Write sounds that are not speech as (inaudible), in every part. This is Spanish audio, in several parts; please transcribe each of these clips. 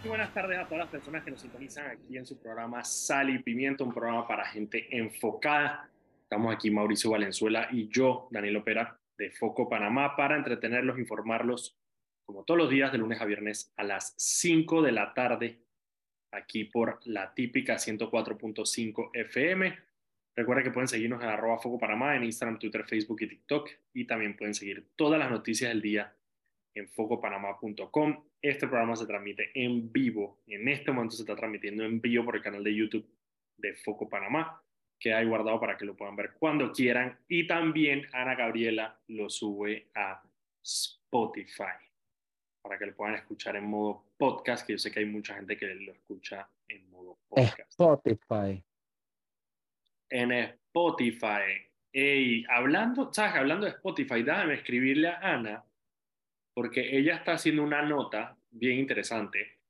Muy buenas tardes a todas las personas que nos sintonizan aquí en su programa Sal y Pimiento, un programa para gente enfocada. Estamos aquí Mauricio Valenzuela y yo, Daniel Opera, de Foco Panamá, para entretenerlos, informarlos, como todos los días, de lunes a viernes a las 5 de la tarde, aquí por la típica 104.5 FM. Recuerden que pueden seguirnos en arroba Foco Panamá en Instagram, Twitter, Facebook y TikTok. Y también pueden seguir todas las noticias del día en focopanamá.com. Este programa se transmite en vivo. En este momento se está transmitiendo en vivo por el canal de YouTube de Foco Panamá. Queda ahí guardado para que lo puedan ver cuando quieran. Y también Ana Gabriela lo sube a Spotify para que lo puedan escuchar en modo podcast, que yo sé que hay mucha gente que lo escucha en modo podcast. Spotify. En Spotify. Ey, hablando, ¿sabes? Hablando de Spotify, déjame escribirle a Ana porque ella está haciendo una nota bien interesante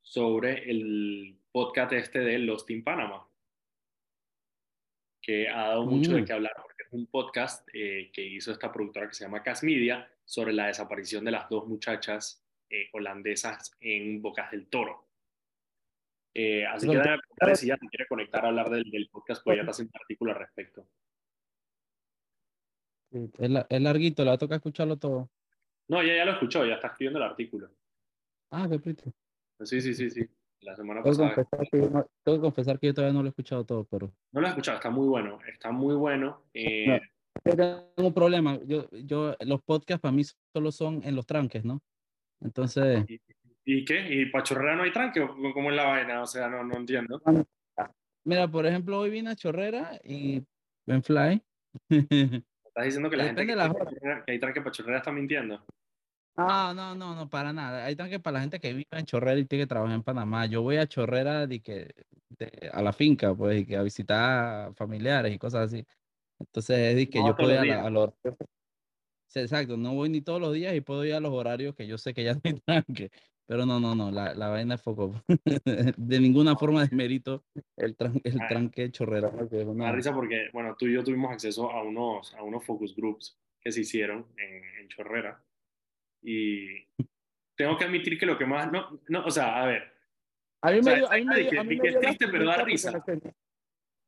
sobre el podcast este de Lost in Panama, que ha dado mucho de Mm. qué hablar, porque es un podcast eh, que hizo esta productora que se llama Cas Media sobre la desaparición de las dos muchachas eh, holandesas en Bocas del Toro. Eh, así que si ella se quiere conectar a hablar del, del podcast, pues ya está haciendo un artículo al respecto. Es, la- es larguito, le va a tocar escucharlo todo. No, ella ya lo escuchó, ya está escribiendo el artículo. Ah, qué pretty. Sí, sí, sí, sí. La semana Tengo que, pasada. confesar que no, tengo que confesar que yo todavía no lo he escuchado todo, pero No lo he escuchado, está muy bueno, está muy bueno. Eh, No. yo tengo un problema. Yo, yo, los podcasts para mí solo son en los tranques, ¿no? Entonces, ¿y, y qué? ¿Y para chorrera no hay tranque? ¿O ¿Cómo es la vaina? O sea, no, no entiendo. mira, por ejemplo, hoy vine a Chorrera y en Fly. (laughs) Estás diciendo que la gente Depende que, de la que hay tranque para chorrera está mintiendo. Ah, no, no, no, para nada. Hay tranque para la gente que vive en Chorrera y tiene que trabajar en Panamá. Yo voy a Chorrera de que, de- a la finca, pues, y que a visitar familiares y cosas así. Entonces, es de que No yo puedo ir a, a los... Sí, exacto, no voy ni todos los días y puedo ir a los horarios que yo sé que ya (laughs) no hay tranque. Pero no, no, no, la, la vaina es foco. (laughs) De ninguna forma desmerito el, tran- el Ah. tranque de Chorrera. porque es Me da una- risa porque, bueno, tú y yo tuvimos acceso a unos, a unos focus groups que se hicieron en, en Chorrera. Y tengo que admitir que lo que más, no, no, o sea, a ver, A mí me dio, triste, pero da risa.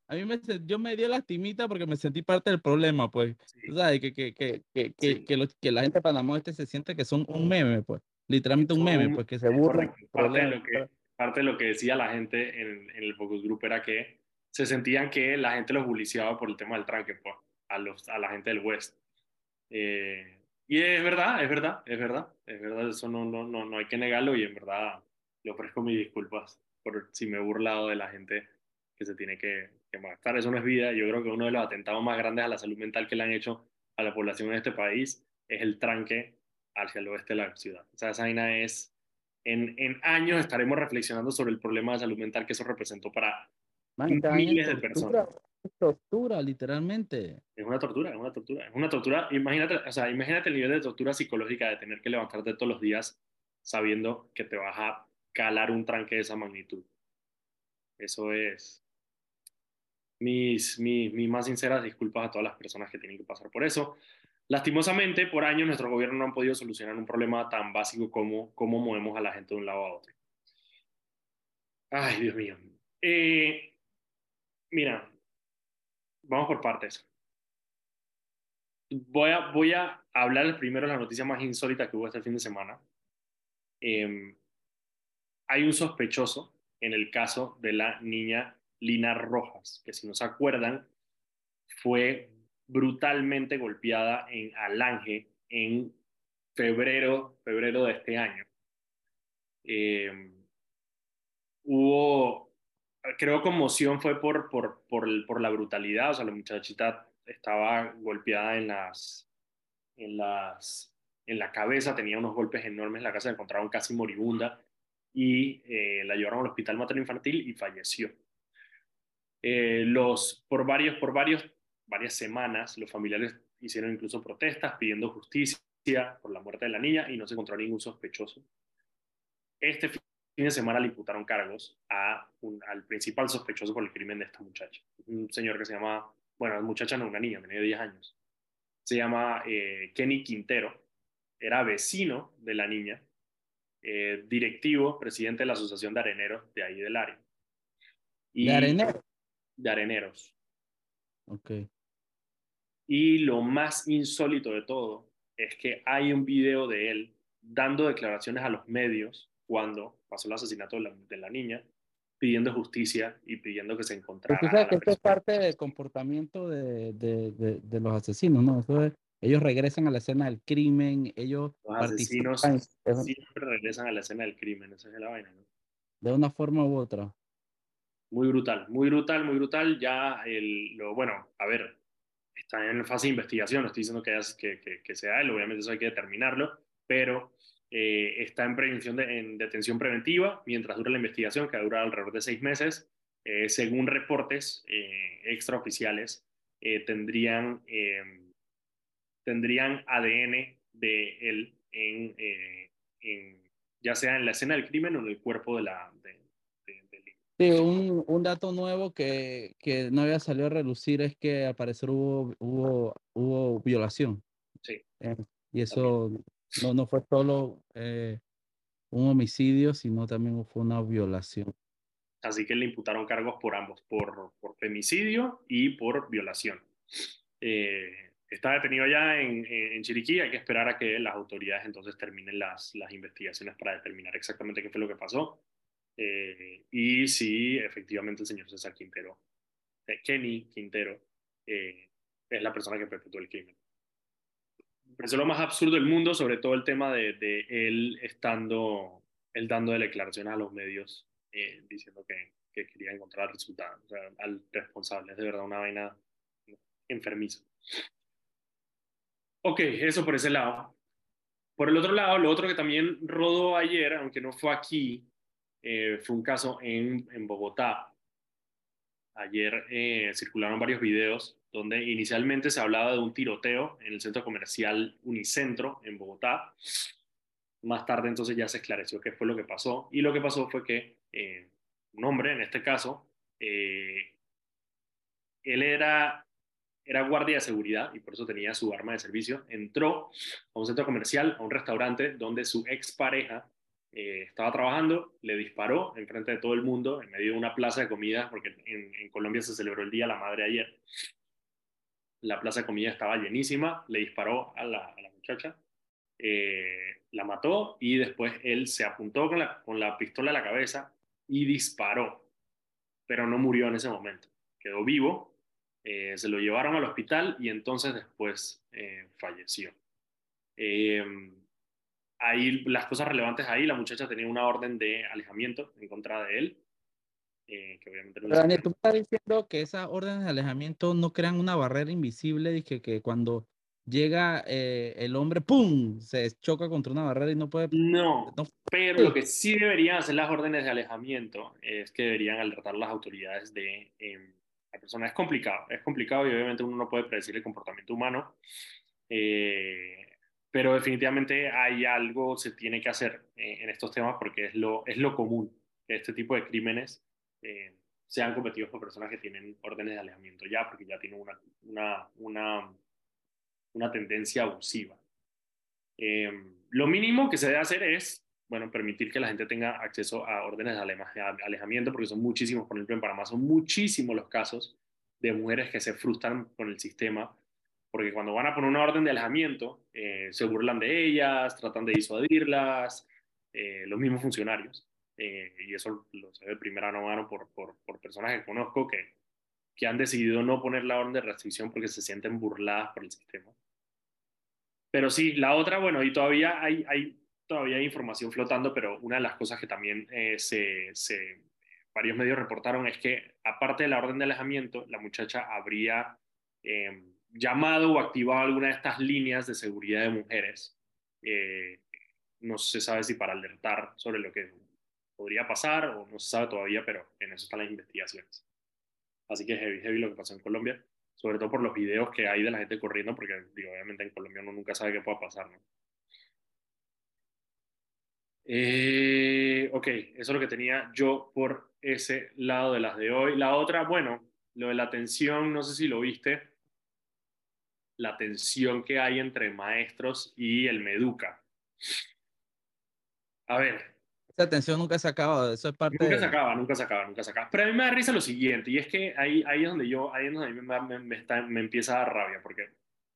A mí me, yo me dio lastimita porque me sentí parte del problema, pues. sí, sabes, que, que, que, que, que, Sí. que, los- que la gente de Panamá este se siente que son un meme, pues. Literalmente un meme, pues, que se burlan. Parte de lo que, parte de lo que decía la gente en, en el focus group era que se sentían que la gente los buliciaba por el tema del tranque, pues, a, los, a la gente del West. Eh, y es verdad, es verdad, es verdad, es verdad, eso no, no, no, no hay que negarlo y en verdad le ofrezco mis disculpas por si me he burlado de la gente que se tiene que, que matar. Eso no es vida. Yo creo que uno de los atentados más grandes a la salud mental que le han hecho a la población en este país es el tranque hacia el oeste de la ciudad. O sea, esa vaina es, en, en años estaremos reflexionando sobre el problema de salud mental que eso representó para... Man, miles de tortura, tortura, literalmente. Es una tortura, es una tortura, es una tortura. Imagínate, o sea, imagínate el nivel de tortura psicológica de tener que levantarte todos los días sabiendo que te vas a calar un tranque de esa magnitud. Eso es mis, mis, mis más sinceras disculpas a todas las personas que tienen que pasar por eso. Lastimosamente, por años nuestro gobierno no han podido solucionar un problema tan básico como cómo movemos a la gente de un lado a otro. Ay, Dios mío. Eh, mira, vamos por partes. Voy a, voy a hablar primero de la noticia más insólita que hubo este fin de semana. Eh, hay un sospechoso en el caso de la niña Lina Rojas, que si no se acuerdan, fue brutalmente golpeada en Alange en febrero, febrero de este año. Eh, hubo, creo conmoción fue por, por, por, por, la brutalidad, o sea, la muchachita estaba golpeada en las, en las, en la cabeza, tenía unos golpes enormes en la casa, la encontraron casi moribunda y eh, la llevaron al hospital materno infantil y falleció. Eh, los, por, varios, por varios, varias semanas los familiares hicieron incluso protestas pidiendo justicia por la muerte de la niña y no se encontró ningún sospechoso. Este fin de semana le imputaron cargos a un, al principal sospechoso por el crimen de esta muchacha, un señor que se llama, bueno, muchacha no, una niña, tenía 10 años, se llama eh, Kenny Quintero, era vecino de la niña eh, directivo, presidente de la Asociación de Areneros de ahí del área. Y, ¿De areneros? De areneros. Ok. Y lo más insólito de todo es que hay un video de él dando declaraciones a los medios cuando pasó el asesinato de la, de la niña, pidiendo justicia y pidiendo que se encontrara. Porque sabes que esto es parte del comportamiento de, de, de, de los asesinos, ¿no? Eso es, ellos regresan a la escena del crimen, ellos los asesinos participan siempre regresan a la escena del crimen, esa es la vaina, ¿no? de una forma u otra. Muy brutal, muy brutal, muy brutal. Ya, el, lo, bueno, a ver, está en fase de investigación, no estoy diciendo que, que, que, que sea él, obviamente eso hay que determinarlo, pero eh, está en, prevención de, en detención preventiva mientras dura la investigación, que dura alrededor de seis meses. Eh, según reportes eh, extraoficiales, eh, tendrían, eh, tendrían ADN de él en, eh, en, ya sea en la escena del crimen o en el cuerpo de la, de, Sí, un, un dato nuevo que, que no había salido a relucir es que al parecer hubo, hubo, hubo violación. Sí. Eh, y eso no, no fue solo eh, un homicidio, sino también fue una violación. Así que le imputaron cargos por ambos, por, por femicidio y por violación. Eh, está detenido allá en, en, Chiriquí, hay que esperar a que las autoridades entonces terminen las, las investigaciones para determinar exactamente qué fue lo que pasó. Eh, y si efectivamente el señor César Quintero, Kenny Quintero, es la persona que perpetuó el crimen. Es lo más absurdo del mundo, sobre todo el tema de, de él estando, él dando declaraciones a los medios eh, diciendo que, que, quería encontrar el resultado, o sea, al responsable. Es de verdad una vaina enfermiza. Ok, eso por ese lado. Por el otro lado, lo otro que también rodó ayer, aunque no fue aquí, eh, fue un caso en, en Bogotá. Ayer eh, circularon varios videos donde inicialmente se hablaba de un tiroteo en el centro comercial Unicentro en Bogotá. Más tarde entonces ya se esclareció qué fue lo que pasó y lo que pasó fue que eh, un hombre, en este caso, eh, él era, era guardia de seguridad y por eso tenía su arma de servicio, entró a un centro comercial, a un restaurante donde su expareja eh, estaba trabajando, le disparó en frente de todo el mundo en medio de una plaza de comida, porque en, en Colombia se celebró el Día de la Madre ayer. La plaza de comida estaba llenísima, le disparó a la, muchacha, eh, la mató y después él se apuntó con la, con la pistola a la cabeza y disparó, pero no murió en ese momento. Quedó vivo, eh, se lo llevaron al hospital y entonces después eh, falleció. Eh, ahí las cosas relevantes ahí, la muchacha tenía una orden de alejamiento en contra de él. Eh, que obviamente no Pero, Daniel, tú estás diciendo que esas órdenes de alejamiento no crean una barrera invisible, dije que cuando llega eh, el hombre, ¡pum!, se choca contra una barrera y no puede... No, no pero lo que sí deberían hacer las órdenes de alejamiento es que deberían alertar las autoridades de eh, la persona. Es complicado, es complicado y obviamente uno no puede predecir el comportamiento humano, eh, pero definitivamente hay algo se tiene que hacer eh, en estos temas porque es lo, es lo común que este tipo de crímenes eh, sean cometidos por personas que tienen órdenes de alejamiento ya, porque ya tienen una, una, una, tendencia abusiva. Eh, lo mínimo que se debe hacer es, bueno, permitir que la gente tenga acceso a órdenes de alejamiento, porque son muchísimos, por ejemplo, en Panamá son muchísimos los casos de mujeres que se frustran con el sistema, porque cuando van a poner una orden de alejamiento, eh, se burlan de ellas, tratan de disuadirlas, eh, los mismos funcionarios. Eh, y eso lo sé de primera mano por, por, por personas que conozco que, que han decidido no poner la orden de restricción porque se sienten burladas por el sistema. Pero sí, la otra, bueno, y todavía hay, hay, todavía hay información flotando, pero una de las cosas que también eh, se, se, varios medios reportaron es que, aparte de la orden de alejamiento, la muchacha habría eh, llamado o activado alguna de estas líneas de seguridad de mujeres. Eh, no se sabe si para alertar sobre lo que podría pasar o no se sabe todavía, pero en eso están las investigaciones. Así que heavy, heavy lo que pasó en Colombia, sobre todo por los videos que hay de la gente corriendo, porque digo, obviamente en Colombia uno nunca sabe qué pueda pasar, ¿no? Eh, ok, eso es lo que tenía yo por ese lado de las de hoy. La otra, bueno, lo de la tensión, no sé si lo viste, la tensión que hay entre maestros y el Meduca. A ver, Esa tensión nunca se ha acabado, eso es parte Nunca de... se acaba, nunca se acaba, nunca se acaba. Pero a mí me da risa lo siguiente, y es que ahí, ahí es donde yo, ahí es donde a mí me, me, me está- me empieza a dar rabia, porque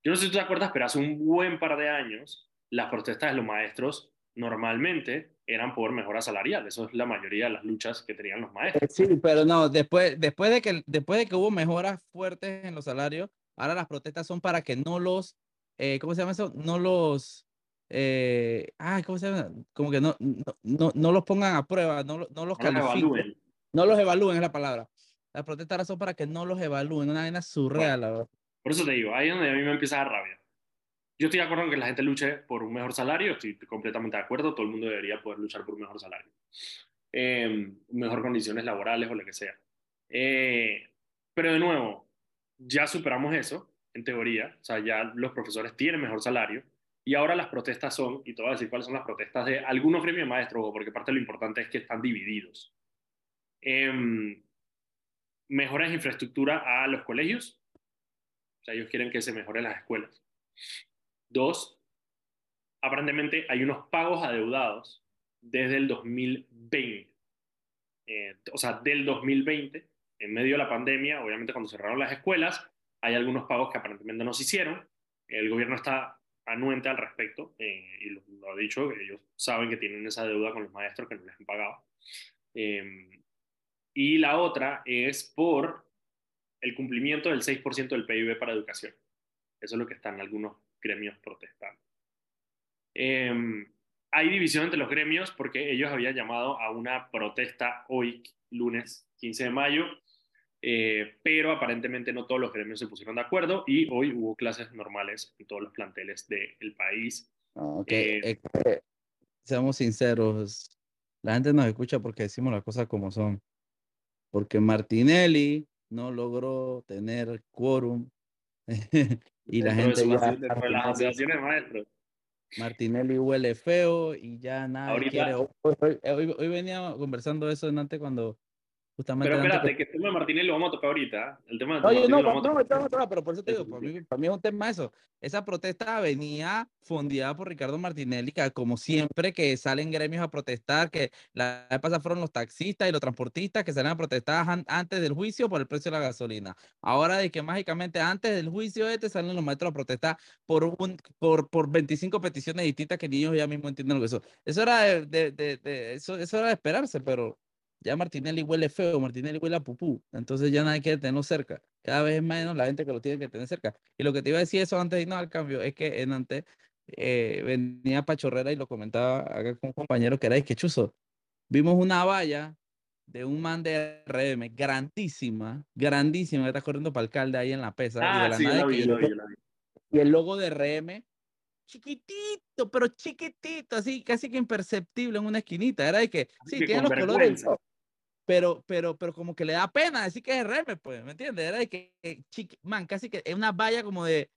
yo no sé si tú te acuerdas, pero hace un buen par de años, las protestas de los maestros normalmente eran por mejora salarial. Eso es la mayoría de las luchas que tenían los maestros. Eh, Sí, pero no, después, después, de que, después de que hubo mejoras fuertes en los salarios, ahora las protestas son para que no los, eh, ¿cómo se llama eso? No los, eh, ay, ¿cómo se llama? Como que no, no, no, los pongan a prueba, no, no los califiquen, evalúen. no los evalúen es la palabra. Las protestas son para que no los evalúen, una vaina surreal, verdad. Por eso te digo, ahí es donde a mí me empieza a dar rabia. Yo estoy de acuerdo en que la gente luche por un mejor salario, estoy completamente de acuerdo, todo el mundo debería poder luchar por un mejor salario. Eh, mejor condiciones laborales o lo que sea. Eh, pero de nuevo, ya superamos eso, en teoría, o sea, ya los profesores tienen mejor salario, y ahora las protestas son, y te voy a decir cuáles son las protestas de algunos gremios maestros, porque parte de lo importante es que están divididos. Em, mejoras de infraestructura a los colegios, o sea, ellos quieren que se mejoren las escuelas. Dos, aparentemente hay unos pagos adeudados desde el 2020. Eh, o sea, del 2020, en medio de la pandemia, obviamente cuando cerraron las escuelas, hay algunos pagos que aparentemente no se hicieron. El gobierno está anuente al respecto eh, y lo, ha dicho, ellos saben que tienen esa deuda con los maestros que no les han pagado. Eh, y la otra es por el cumplimiento del 6% del PIB para educación. Eso es lo que están algunos gremios protestando. Eh, hay división entre los gremios porque ellos habían llamado a una protesta hoy, lunes 15 de mayo, eh, pero aparentemente no todos los gremios se pusieron de acuerdo y hoy hubo clases normales en todos los planteles del país. Okay. Eh, eh, seamos sinceros, la gente nos escucha porque decimos las cosas como son. Porque Martinelli no logró tener quórum (laughs) y la gente de dentro de las asociaciones maestros. Martinelli huele feo y ya. Hoy, hoy, hoy, hoy, venía conversando eso antes cuando justamente. Pero espérate, antes que el tema de Martinelli lo vamos a tocar ahorita. ¿eh? El tema de Oye, no, no, no, no, pero por eso te digo, para mí, para mí es un tema eso. Esa protesta venía fondeada por Ricardo Martinelli, que como siempre que salen gremios a protestar, que la vez pasada fueron los taxistas y los transportistas que salen a protestar an antes del juicio por el precio de la gasolina. Ahora de que mágicamente antes del juicio este salen los maestros a protestar por, un, por, por 25 peticiones distintas que ni ellos ya mismo entienden lo que eso. Eso era de, de, de, de eso, eso era de esperarse, pero ya Martinelli huele feo, Martinelli huele a pupú, entonces ya nadie quiere tenerlo cerca. Cada vez es menos la gente que lo tiene que tener cerca. Y lo que te iba a decir eso antes de irnos al cambio es que en antes eh, venía Pachorrera y lo comentaba acá con un compañero que era es que chuzo. Vimos una valla de un man de RM grandísima, grandísima, que está corriendo para alcalde ahí en la pesa. Ah, y, la sí, vi, vi, vi. el logo de RM chiquitito, pero chiquitito, así casi que imperceptible en una esquinita. Era de que, sí, que tiene los vergüenza. colores, pero, pero, pero como que le da pena decir que es RM, pues, ¿me entiendes? Era de que, que chiqui, man, casi que es una valla como de,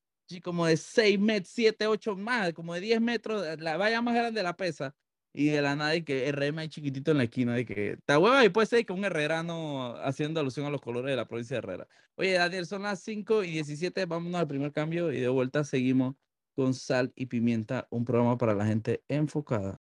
como de 6 metros, 7, 8 más, como de 10 metros, la valla más grande de la pesa. Y de la nada, y que RM ahí chiquitito en la esquina, de que está hueva y puede ser que un herrerano haciendo alusión a los colores de la provincia de Herrera. Oye, Daniel, son las 5 y 17, vámonos al primer cambio y de vuelta seguimos con sal y pimienta, un programa para la gente enfocada.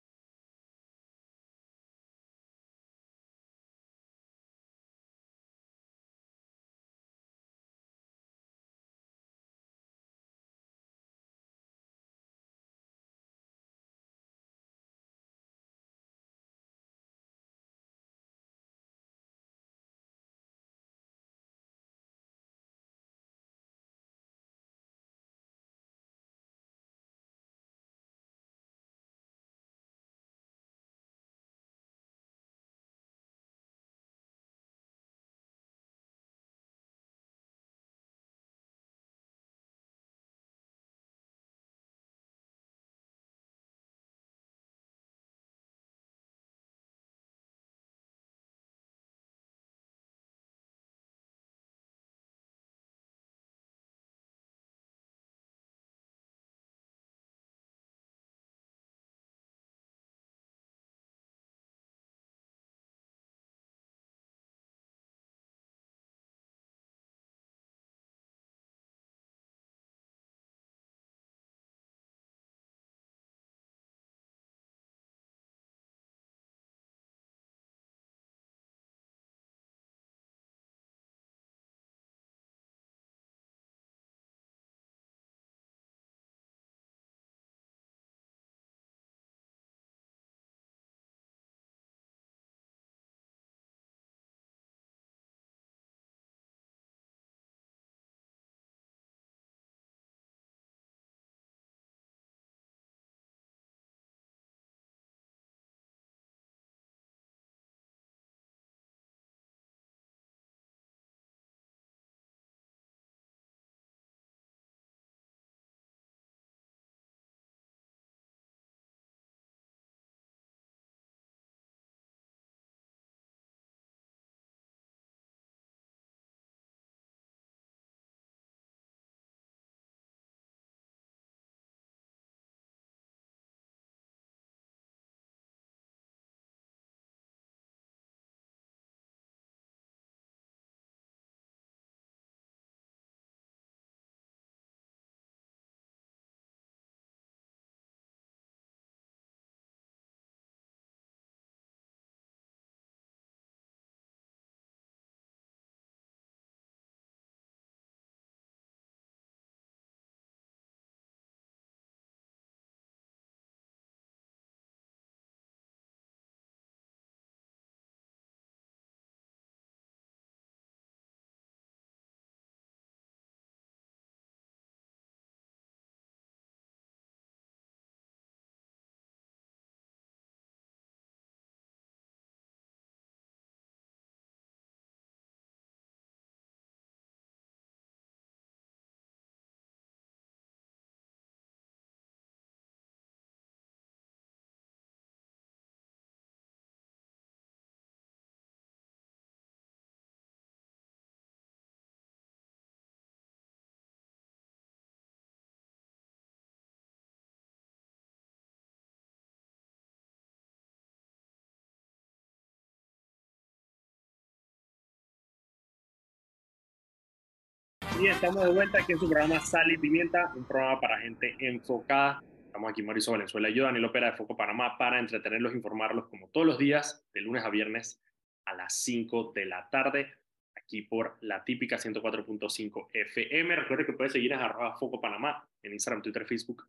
Y estamos de vuelta aquí en su programa Sal y Pimienta, un programa para gente enfocada. Estamos aquí Mauricio Valenzuela y yo, Daniel Opera de Foco Panamá, para entretenerlos, informarlos como todos los días, de lunes a viernes a las 5 de la tarde, aquí por la típica 104.5 FM. Recuerden que pueden seguir arroba Foco Panamá en Instagram, Twitter, Facebook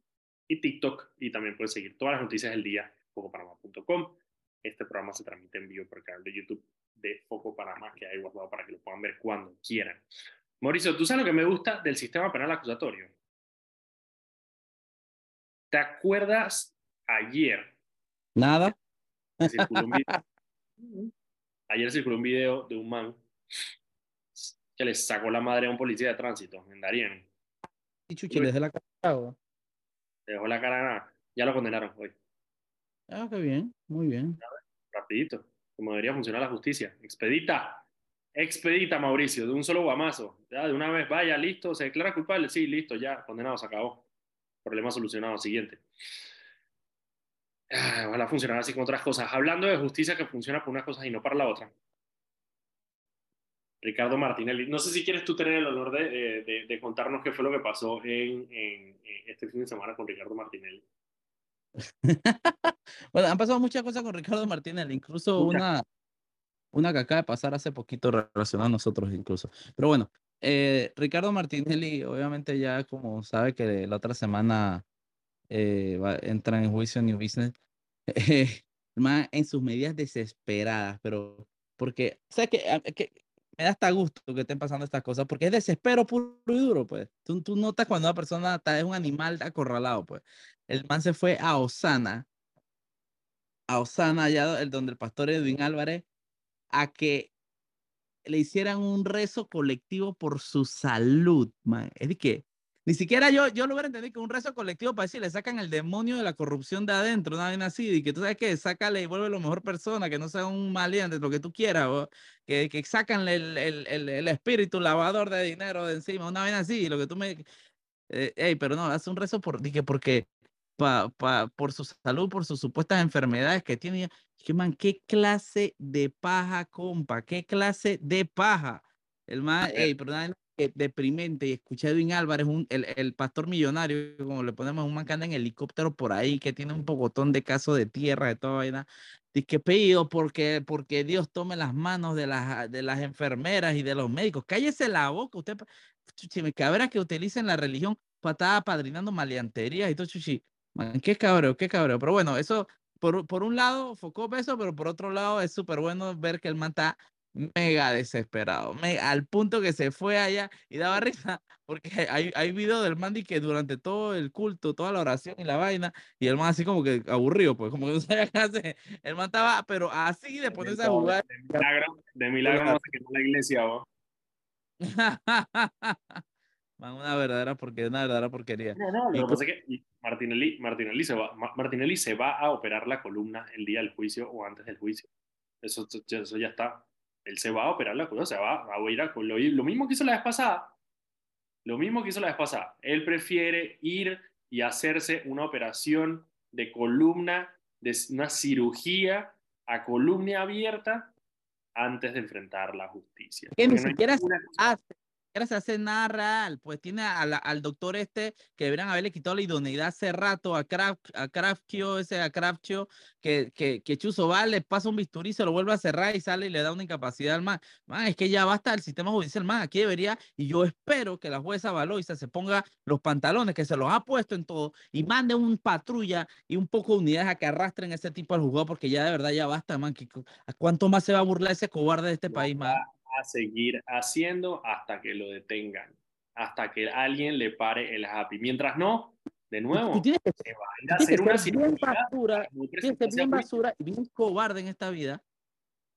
y TikTok. Y también pueden seguir todas las noticias del día, focopanamá.com. Este programa se transmite en vivo por el canal de YouTube de Foco Panamá, que hay guardado para que lo puedan ver cuando quieran. Mauricio, ¿tú sabes lo que me gusta del sistema penal acusatorio? ¿Te acuerdas ayer? Nada. Circuló un video, (laughs) ayer circuló un video de un man que le sacó la madre a un policía de tránsito en Darien. Y chuchi, le dejé la cara. ¿o? Le dejó la cara nada. Ya lo condenaron hoy. Ah, qué bien, muy bien. Rapidito. Como debería funcionar la justicia. Expedita. Expedita, Mauricio, de un solo guamazo. Ya, de una vez, vaya, listo, se declara culpable. Sí, listo, ya, condenado, se acabó. Problema solucionado. Siguiente. Ah, ojalá funcionara así con otras cosas. Hablando de justicia que funciona por unas cosas y no para la otra. Ricardo Martinelli. No sé si quieres tú tener el honor de, de- de- de contarnos qué fue lo que pasó en, en- en este fin de semana con Ricardo Martinelli. (laughs) bueno, han pasado muchas cosas con Ricardo Martínez, incluso una, una que acaba de pasar hace poquito relacionada a nosotros incluso. Pero bueno, eh, Ricardo Martinelli obviamente ya como sabe que la otra semana eh, va, entra en juicio New Business, eh, man en sus medidas desesperadas, pero porque, ¿sabes qué? A- que me da hasta gusto que estén pasando estas cosas, porque es desespero puro y duro, pues. Tú, tú notas cuando una persona está, es un animal acorralado, pues. El man se fue a Osana, a Osana, allá donde el pastor Edwin Álvarez, a que le hicieran un rezo colectivo por su salud, man. Es de que ni siquiera yo, yo lo hubiera entendido que un rezo colectivo para decir le sacan el demonio de la corrupción de adentro, una vez así, y que tú sabes que sácale y vuelve lo mejor persona, que no sea un maleante, lo que tú quieras, que, que sacanle el, el, el, el espíritu lavador de dinero de encima, una vez así, lo que tú me... Eh, ey, pero no, hace un rezo por, dije, porque pa, pa, por su salud, por sus supuestas enfermedades que tiene. Que man, qué clase de paja, compa, qué clase de paja. El más, (laughs) ver. ey, pero nada, que deprimente. Y escuché a Edwin Álvarez, un, el, el pastor millonario, como le ponemos, un man que anda en helicóptero por ahí, que tiene un pocotón de casos de tierra, de toda vaina. Dice que pedido porque, porque Dios tome las manos de las, de las enfermeras y de los médicos. Cállese la boca, usted, chuchi, me cabrá que utilicen la religión para estar apadrinando maleanterías y todo, chuchi. Man, qué cabrón, qué cabrón. Pero bueno, eso, por, por un lado, focó eso, pero por otro lado, es súper bueno ver que el man está mega desesperado, me- al punto que se fue allá y daba (laughs) risa, porque hay, hay video del man de que durante todo el culto, toda la oración y la vaina, y el man así como que aburrido, pues como que no sabía (laughs) qué hacer. El man estaba, pero así de ponerse a jugar. De milagro, de milagro no se quemó la iglesia, vos. (laughs) Man, una verdadera porquería, una verdadera porquería. No, no, lo que pasa es que Martinelli, Martinelli, se va, Ma- Martinelli se va a operar la columna el día del juicio o antes del juicio. Eso, eso ya está. Él se va a operar la columna, se va, va a ir a lo, lo mismo que hizo la vez pasada. Lo mismo que hizo la vez pasada. Él prefiere ir y hacerse una operación de columna, de una cirugía a columna abierta antes de enfrentar la justicia. Que ni no siquiera se hace, se hace nada real. Pues tiene a la- al doctor este que deberían haberle quitado la idoneidad hace rato a Kraft, a Kraftio, ese a Kraftio, que, que, que Chuzo va, le pasa un bisturí, se lo vuelve a cerrar y sale y le da una incapacidad al man. Man, es que ya basta el sistema judicial, man. Aquí debería, y yo espero que la jueza Valoisa se ponga los pantalones que se los ha puesto en todo y mande un patrulla y un poco de unidades a que arrastren ese tipo al juzgado, porque ya de verdad ya basta, man. que- ¿A cuánto más se va a burlar ese cobarde de este país, man? A seguir haciendo hasta que lo detengan, hasta que alguien le pare el happy. Mientras no, de nuevo, tú tienes que se va a ir a hacer que una ser bien basura, tienes que ser bien basura y bien cobarde en esta vida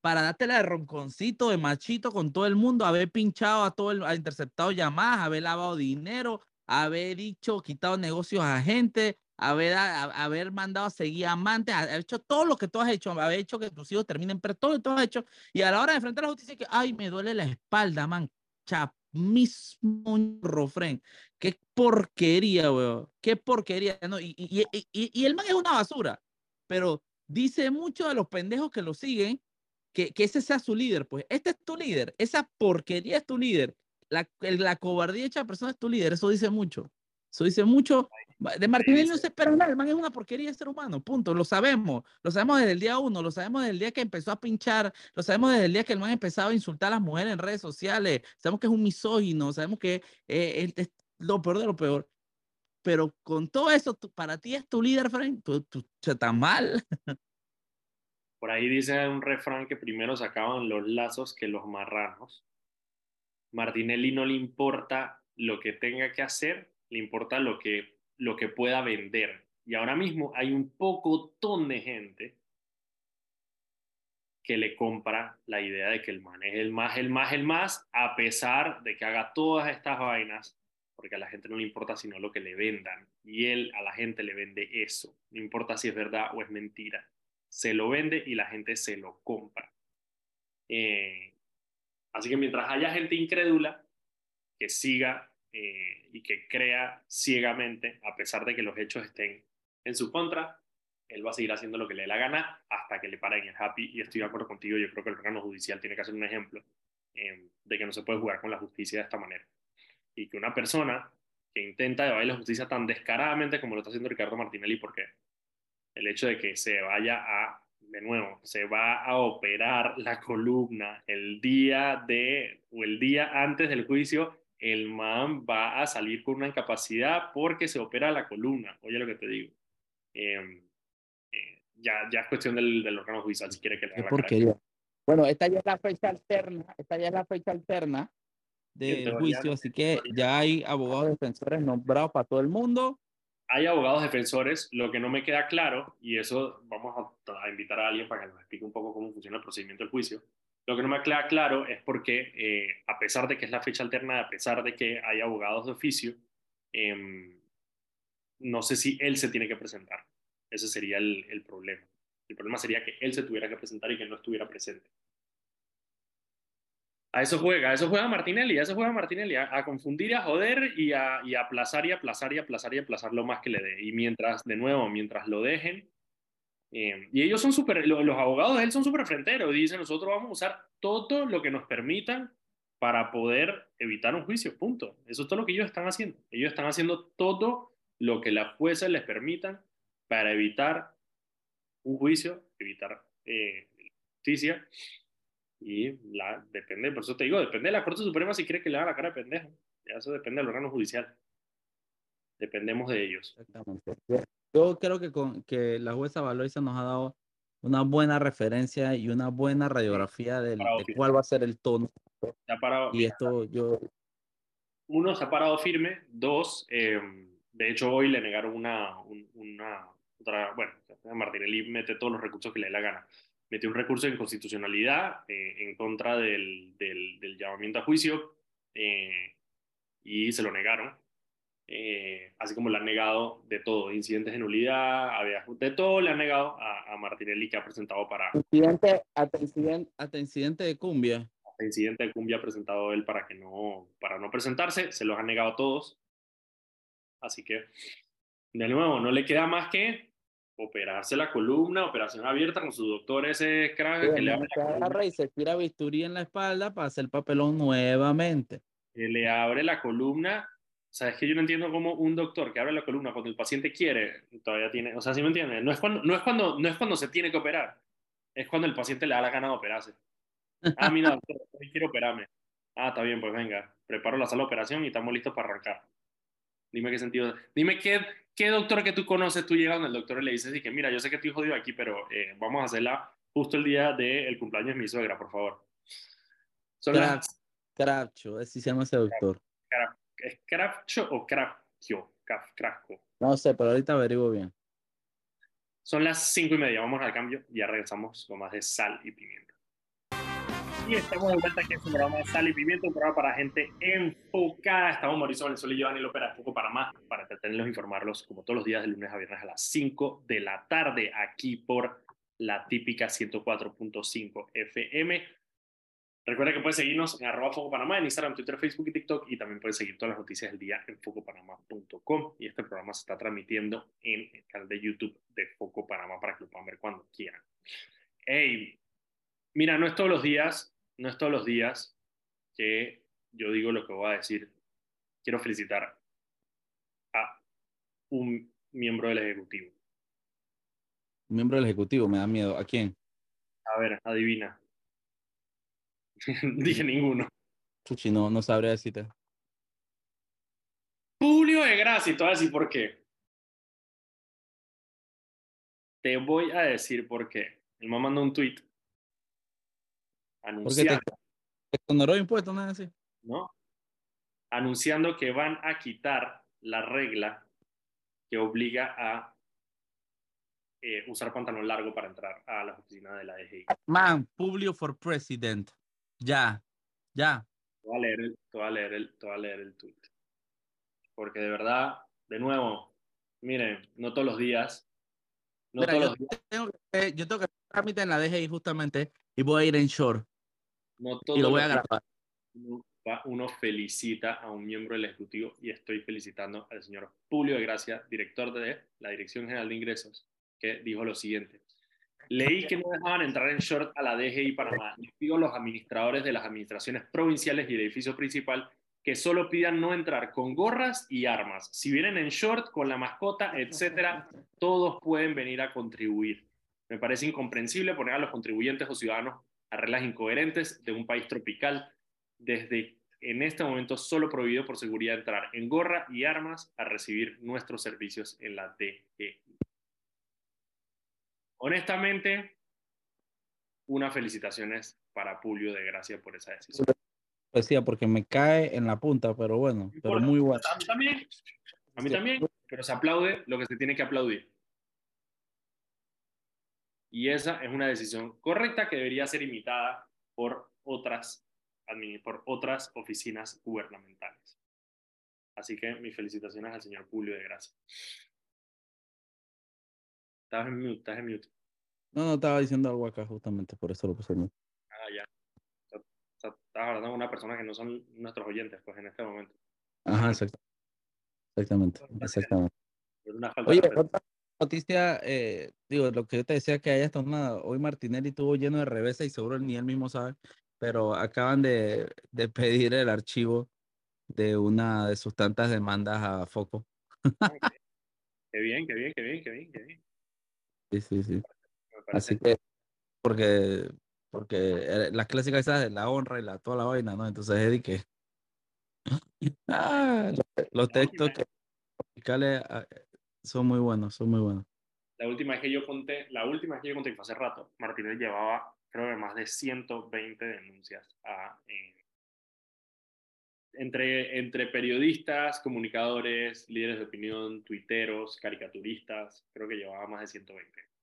para darte la de ronconcito, de machito con todo el mundo, haber pinchado a todo el, haber interceptado llamadas, haber lavado dinero, haber dicho, quitado negocios a gente, haber, a- haber mandado a seguir amantes, haber hecho todo lo que tú has hecho, haber hecho que tus hijos terminen, pero todo lo que tú has hecho, y a la hora de enfrentar a la justicia, que, ay, me duele la espalda, man, chap, mismo refrén. Qué porquería, weón. Qué porquería. ¿no? Y, y, y, y- el man es una basura, pero dice mucho de los pendejos que lo siguen que, que ese sea su líder. Pues este es tu líder. Esa porquería es tu líder. la, la cobardía hecha persona es tu líder, eso dice mucho. Eso dice mucho. De Martinelli no se espera nada, el man es una porquería de ser humano, punto. Lo sabemos, lo sabemos desde el día uno, lo sabemos desde el día que empezó a pinchar, lo sabemos desde el día que el man empezaba a insultar a las mujeres en redes sociales, sabemos que es un misógino, sabemos que eh, es lo peor de lo peor. Pero con todo eso, para ti es tu líder, Frank, tú, tú estás mal. (laughs) Por ahí dice un refrán que primero sacaban los lazos que los marranos. Martinelli no le importa lo que tenga que hacer, le importa lo que, lo que pueda vender. Y ahora mismo hay un poco ton de gente que le compra la idea de que el man es el más, el más, el más, a pesar de que haga todas estas vainas, porque a la gente no le importa sino lo que le vendan. Y él a la gente le vende eso. No importa si es verdad o es mentira. Se lo vende y la gente se lo compra. Eh, Así que mientras haya gente incrédula que siga eh, y que crea ciegamente, a pesar de que los hechos estén en su contra, él va a seguir haciendo lo que le dé la gana hasta que le paren el happy. Y estoy de acuerdo contigo, yo creo que el órgano judicial tiene que hacer un ejemplo eh, de que no se puede jugar con la justicia de esta manera. Y que una persona que intenta evadir la justicia tan descaradamente como lo está haciendo Ricardo Martinelli, porque el hecho de que se vaya a de nuevo, se va a operar la columna el día de o el día antes del juicio, el man va a salir con una incapacidad porque se opera la columna. Oye lo que te digo. Em, eh, ya, ya es cuestión del, del órgano judicial si quiere que le haga Bueno, esta ya es la fecha alterna, esta ya es la fecha alterna del juicio, así que ya hay abogados defensores nombrados para todo el mundo hay abogados defensores, lo que no me queda claro, y eso vamos a, invitar a alguien para que nos explique un poco cómo funciona el procedimiento del juicio, lo que no me queda claro es porque, eh, a pesar de que es la fecha alterna, a pesar de que hay abogados de oficio, em, no sé si él se tiene que presentar. Ese sería el, problema. El problema sería que él se tuviera que presentar y que no estuviera presente. A eso juega, a eso juega Martinelli, a eso juega Martinelli, a, confundir, a joder y a, y aplazar y aplazar y aplazar y aplazar lo más que le dé. Y mientras, de nuevo, mientras lo dejen, eh, y ellos son súper, los, abogados de él son súper fronteros, dicen nosotros vamos a usar todo lo que nos permitan para poder evitar un juicio, punto. Eso es todo lo que ellos están haciendo. Ellos están haciendo todo lo que las jueces les permitan para evitar un juicio, evitar eh, justicia y la, depende, por eso te digo, depende de la Corte Suprema si quiere que le haga la cara de pendejo. Eso depende del órgano judicial. Dependemos de ellos. Exactamente. Yo creo que, con, que la jueza Valoisa nos ha dado una buena referencia y una buena radiografía del, de cuál va a ser el tono. y esto yo... Uno, se ha parado firme. Dos, eh, de hecho hoy le negaron una, una otra, bueno, Martinelli mete todos los recursos que le dé la gana metió un recurso de inconstitucionalidad eh, en contra del, del, llamamiento a juicio eh, y se lo negaron. Eh, así como le han negado de todo, incidentes de nulidad, había, de todo le han negado a, a Martinelli que ha presentado para... Incidente, hasta, incidente, hasta incidente de cumbia. Hasta incidente de cumbia ha presentado él para, que no, para no presentarse, se los han negado todos. Así que, de nuevo, no le queda más que operarse la columna, operación abierta con su doctor ese crack que le abre la y se tira bisturí en la espalda para hacer papelón nuevamente. Que le abre la columna. O sea, es que yo no entiendo cómo un doctor que abre la columna cuando el paciente quiere, todavía tiene, o sea, ¿sí me entiendes? No es cuando, no es cuando, no es cuando se tiene que operar, es cuando el paciente le da la gana de operarse. Ah, mira, (laughs) doctor, quiero operarme. Ah, está bien, pues venga, preparo la sala de operación y estamos listos para arrancar. Dime qué sentido, dime qué, ¿qué doctor que tú conoces, tú llegas donde el doctor y le dices, y que mira, yo sé que estoy jodido aquí, pero eh, vamos a hacerla justo el día del cumpleaños de mi suegra, por favor. Son Crapcho, así se llama ese doctor. ¿Es Crapcho o Crapcho? Crasco. No sé, pero ahorita averiguo bien. Son las cinco y media, vamos al cambio y ya regresamos con más de sal y pimienta. Y estamos de vuelta aquí en su programa Sal y Pimiento, un programa para gente enfocada. Estamos Mauricio Valenzuela y Giovanni López, poco para más, para entretenerlos e informarlos como todos los días de lunes a viernes a las 5 de la tarde, aquí por la típica 104.5 FM. Recuerda que puedes seguirnos en arroba Foco Panamá, en Instagram, Twitter, Facebook y TikTok, y también puedes seguir todas las noticias del día en focopanamá.com. Y este programa se está transmitiendo en el canal de YouTube de Foco Panamá para que lo puedan ver cuando quieran. Hey, mira, no es todos los días no es todos los días que yo digo lo que voy a decir. Quiero felicitar a un miembro del Ejecutivo. Un miembro del Ejecutivo, me da miedo. ¿A quién? A ver, adivina. (laughs) Dije ninguno. Chuchi, no, no sabría decirte. Julio de Gracia, y te voy a decir por qué. Te voy a decir por qué. El mamá mandó un tweet anunciando, te, te exoneró impuestos, nada así. ¿no? anunciando que van a quitar la regla que obliga a eh, usar pantalón largo para entrar a las oficinas de la DGI. Man, Publio for President. Ya, ya. Te voy a leer el, te voy a leer el, te voy a leer el tweet. Porque de verdad, de nuevo, miren, no todos los días, no Mira, todos yo, los días, tengo que, yo tengo que hacer trámite en la DGI justamente y voy a ir en short no y todos lo voy a grabar. uno, uno felicita a un miembro del Ejecutivo y estoy felicitando al señor Julio de Gracia, director de la Dirección General de Ingresos, que dijo lo siguiente. Leí que no dejaban entrar en short a la DGI Panamá. Les pido a los administradores de las administraciones provinciales y el edificio principal que solo pidan no entrar con gorras y armas. Si vienen en short, con la mascota, etcétera, todos pueden venir a contribuir. Me parece incomprensible poner a los contribuyentes o ciudadanos a reglas incoherentes de un país tropical desde en este momento solo prohibido por seguridad entrar en gorra y armas a recibir nuestros servicios en la DGI. Honestamente, unas felicitaciones para Julio de Gracia por esa decisión. Decía, porque me cae en la punta, pero bueno, pero muy bueno. A mí también, a mí también, pero se aplaude lo que se tiene que aplaudir. Y esa es una decisión correcta que debería ser imitada por otras, por otras oficinas gubernamentales. Así que mis felicitaciones al señor Julio de Gracia. Estás en mute, estás en mute. No, no, estaba diciendo algo acá justamente, por eso lo puse en. Ah, ya. O sea, o sea, estás hablando con una persona que no son nuestros oyentes, pues en este momento. Ajá, exacto. Exactamente, exactamente. Oye, otra noticia, eh, digo, lo que yo te decía que haya tornado, hoy Martinelli estuvo lleno de revés y seguro ni él mismo sabe, pero acaban de, de pedir el archivo de una de sus tantas demandas a Foco. Qué bien, qué bien, qué bien, qué bien, qué bien. (laughs) Sí, sí, sí. Así que, porque, porque las clásicas esas de la honra y la toda la vaina, ¿no? Entonces, Eddie, que (laughs) ah, los, textos que musicales, ah, son muy buenos, son muy buenos. La última vez que yo conté, la última vez que yo conté, fue hace rato, Martínez llevaba, creo que más de 120 denuncias a, eh, entre, entre periodistas, comunicadores, líderes de opinión, tuiteros, caricaturistas, creo que llevaba más de 120.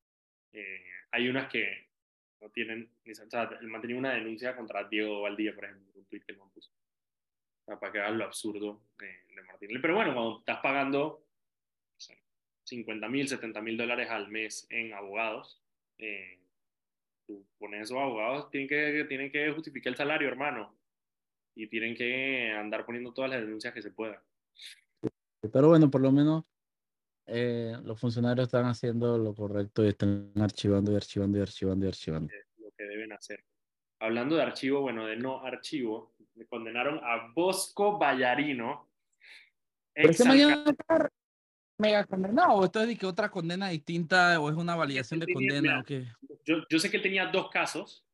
Eh, hay unas que no tienen, o sea, él mantenía una denuncia contra Diego Valdía, por ejemplo, un tuit que el man puso. O sea, para que vean lo absurdo de, de Martínez. Pero bueno, cuando estás pagando no sé, 50 mil, 70 mil dólares al mes en abogados, eh, tú pones esos abogados, tienen que, tienen que justificar el salario, hermano. Y tienen que andar poniendo todas las denuncias que se puedan. Pero bueno, por lo menos eh, los funcionarios están haciendo lo correcto y están archivando y archivando y archivando y archivando. lo que deben hacer. Hablando de archivo, bueno, de no archivo, le condenaron a Bosco Ballarino. Pero mañana mega condenado, o esto es de que otra condena distinta, o es una validación de tenía- condena, mira, o qué. yo, yo sé que él tenía dos casos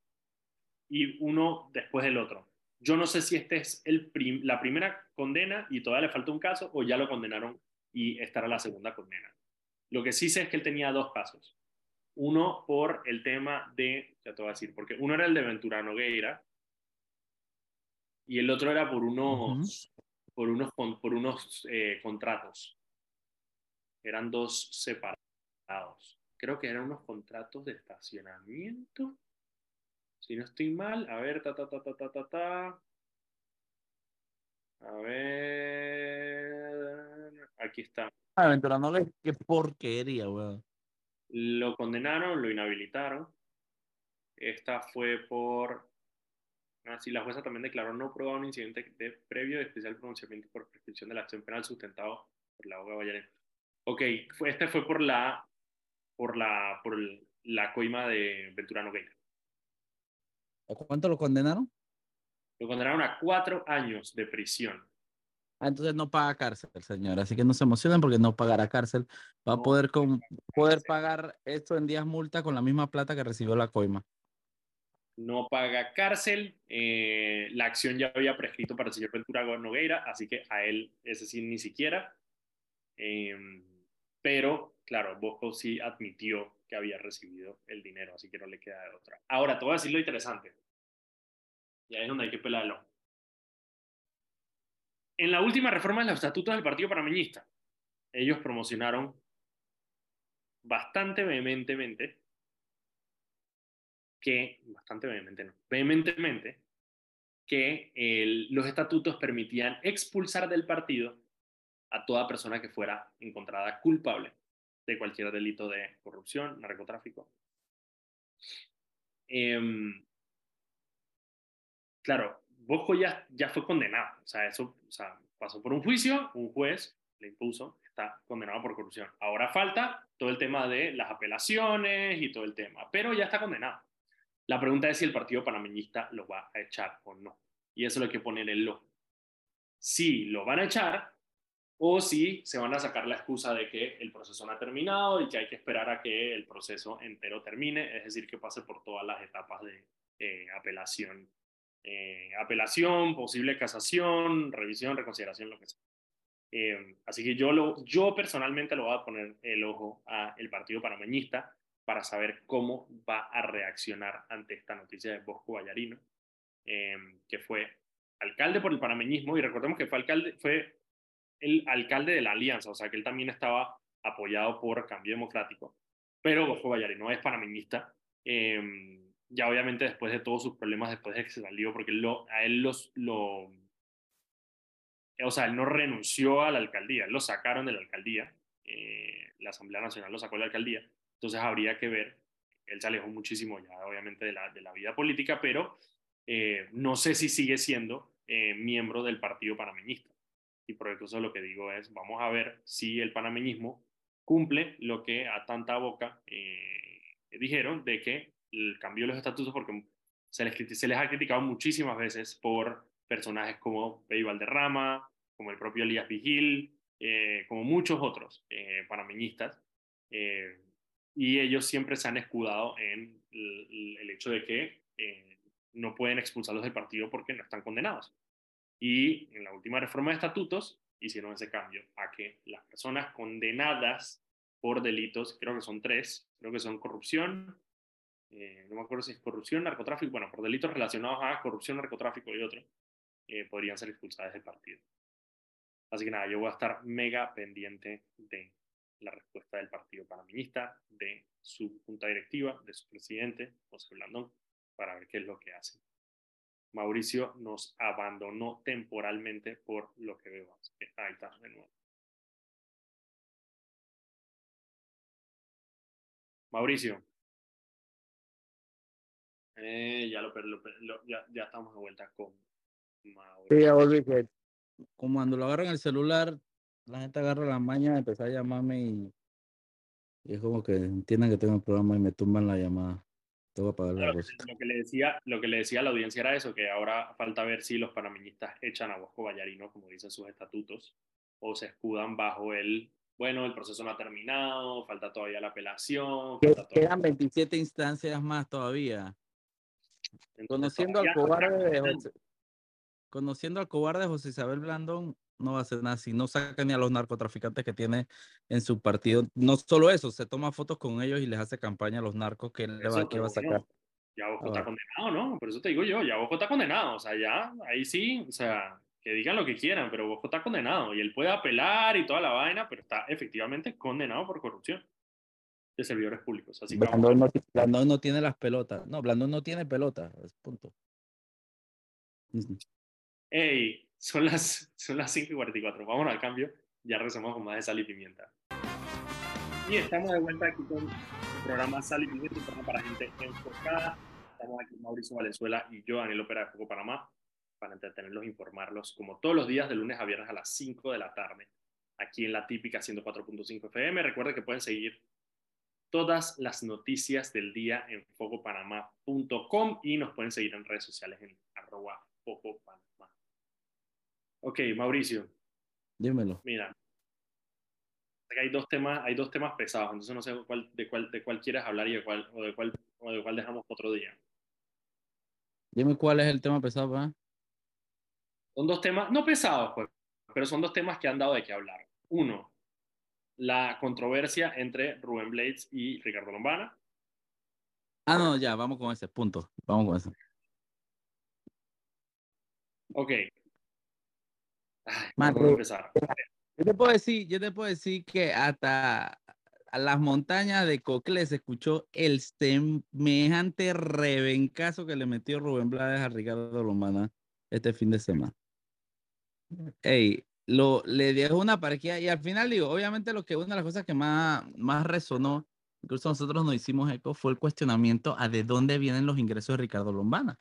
y uno después del otro. Yo no sé si esta es el prim- la primera condena y todavía le falta un caso o ya lo condenaron y esta era la segunda condena. Lo que sí sé es que él tenía dos casos. Uno por el tema de, ya te voy a decir, porque uno era el de Ventura Nogueira y el otro era por unos, por unos, por unos eh, contratos. Eran dos separados. Creo que eran unos contratos de estacionamiento. Si no estoy mal, a ver, ta, ta, ta, ta, ta, ta, ta. A ver, aquí está. Ah, Ventura Nogueira, qué porquería, weón. Lo condenaron, lo inhabilitaron. Esta fue por... Ah, sí, la jueza también declaró no probado un incidente de previo de especial pronunciamiento por prescripción de la acción penal sustentado por la abogada Vallarena. Ok, fue, este fue por la, por la, por el- la coima de Ventura Nogueira. ¿A cuánto lo condenaron? Lo condenaron a cuatro años de prisión. Ah, entonces no paga cárcel, señor. Así que no se emocionen porque no pagará cárcel. Va a poder, con, poder pagar esto en días multa con la misma plata que recibió la coima. No paga cárcel. eh, la acción ya había prescrito para el señor Ventura Nogueira, así que a él, ese sí, ni siquiera. Eh, pero, claro, Bosco sí admitió que había recibido el dinero, así que no le queda de otra. Ahora, te voy a decir lo interesante. Y ahí es donde hay que pelarlo. En la última reforma de los estatutos del Partido Panameñista, ellos promocionaron bastante vehementemente que, bastante vehemente no, vehementemente, que los estatutos permitían expulsar del partido a toda persona que fuera encontrada culpable de cualquier delito de corrupción, narcotráfico. Em, claro, Bosco ya, ya fue condenado, o sea, eso pasó por un juicio, un juez le impuso, está condenado por corrupción. Ahora falta todo el tema de las apelaciones y todo el tema, pero ya está condenado. La pregunta es si el partido panameñista lo va a echar o no. Y eso es lo que pone en el lo. Si lo van a echar o si se van a sacar la excusa de que el proceso no ha terminado y que hay que esperar a que el proceso entero termine, es decir, que pase por todas las etapas de eh, apelación. Eh, apelación, posible casación, revisión, reconsideración, lo que sea. Eh, así que yo, lo, yo personalmente lo voy a poner el ojo al partido panameñista para saber cómo va a reaccionar ante esta noticia de Bosco Vallarino, eh, que fue alcalde por el panameñismo, y recordemos que fue alcalde, fue el alcalde de la alianza, o sea que él también estaba apoyado por Cambio Democrático, pero Bosco Vallarino es panameñista, eh, ya obviamente después de todos sus problemas, después de que se salió, porque lo, a él los, lo, o sea, él no renunció a la alcaldía, lo sacaron de la alcaldía, eh, la Asamblea Nacional lo sacó de la alcaldía, entonces habría que ver, él se alejó muchísimo ya obviamente de la, de la vida política, pero eh, no sé si sigue siendo eh, miembro del partido panameñista. Y por eso lo que digo es, vamos a ver si el panameñismo cumple lo que a tanta boca dijeron de que de los estatutos, porque se les, ha criticado muchísimas veces por personajes como Bey Valderrama, como el propio Elías Vigil, eh, como muchos otros eh, panameñistas, eh, y ellos siempre se han escudado en el, el hecho de que no pueden expulsarlos del partido porque no están condenados. Y en la última reforma de estatutos hicieron ese cambio a que las personas condenadas por delitos, creo que son tres, creo que son corrupción, eh, no me acuerdo si es corrupción, narcotráfico, bueno, por delitos relacionados a corrupción, narcotráfico y otro, eh, podrían ser expulsadas del partido. Así que nada, yo voy a estar mega pendiente de la respuesta del partido panameñista, de su junta directiva, de su presidente, José Blandón, para ver qué es lo que hace. Mauricio nos abandonó temporalmente por lo que veo. Así que ahí está de nuevo. Mauricio. Eh, ya, lo, lo, lo, ya, ya, estamos de vuelta con Mauricio. Sí, ya volví. Que como cuando lo agarran el celular, la gente agarra la maña de empezar a llamarme y, y, es como que entiendan que tengo un programa y me tumban la llamada. Tengo que apagar la claro, lo, que le decía, lo que le decía a la audiencia era eso, que ahora falta ver si los panameñistas echan a Bosco Vallarino, como dicen sus estatutos, o se escudan bajo el, bueno, el proceso no ha terminado, falta todavía la apelación. Falta Quedan 27 instancias más todavía. Entonces, conociendo al cobarde de José, conociendo al cobarde de José Isabel Blandón, no va a hacer nada si no saca ni a los narcotraficantes que tiene en su partido. No solo eso, se toma fotos con ellos y les hace campaña a los narcos que él va, que va a sacar. Ya Bosco ah, está condenado, ¿no? Por eso te digo yo, ya Bosco está condenado. O sea, ya, ahí sí, o sea, que digan lo que quieran, pero Bosco está condenado y él puede apelar y toda la vaina, pero está efectivamente condenado por corrupción de servidores públicos. Así Blandón, no, Blandón no tiene las pelotas. No, Blandón no tiene pelotas. Punto. Ey, son las, son las 5 y 44. Vámonos al cambio. Ya regresamos con más de sal y pimienta. Y estamos de vuelta aquí con el programa Sal y Pimienta, un programa para gente enfocada. Estamos aquí Mauricio Valenzuela y yo, Daniel Opera de Foco Panamá, para entretenerlos e informarlos como todos los días de lunes a viernes a las 5 de la tarde, aquí en la típica 104.5 FM. Recuerden que pueden seguir todas las noticias del día en focopanamá.com y nos pueden seguir en redes sociales en arroba Foco Panamá. Ok, Mauricio. Dímelo. Mira, hay dos temas, hay dos temas pesados, entonces no sé cuál, de, cuál, de cuál quieres hablar y de cuál, o, de cuál, o de cuál dejamos otro día. Dime cuál es el tema pesado, ¿verdad? Son dos temas, no pesados, pues, pero son dos temas que han dado de qué hablar. Uno, la controversia entre Rubén Blades y Ricardo Lombana. Ah, no, ya, vamos con ese punto. Vamos con ese. Ok. Ay, a empezar. Yo te puedo decir, yo te puedo decir que hasta a las montañas de Cocle se escuchó el semejante rebencazo que le metió Rubén Blades a Ricardo Lombana este fin de semana. Ey, lo, le dio una parquilla y al final digo, obviamente lo que una de las cosas que más, más resonó, incluso nosotros nos hicimos eco, fue el cuestionamiento a de dónde vienen los ingresos de Ricardo Lombana.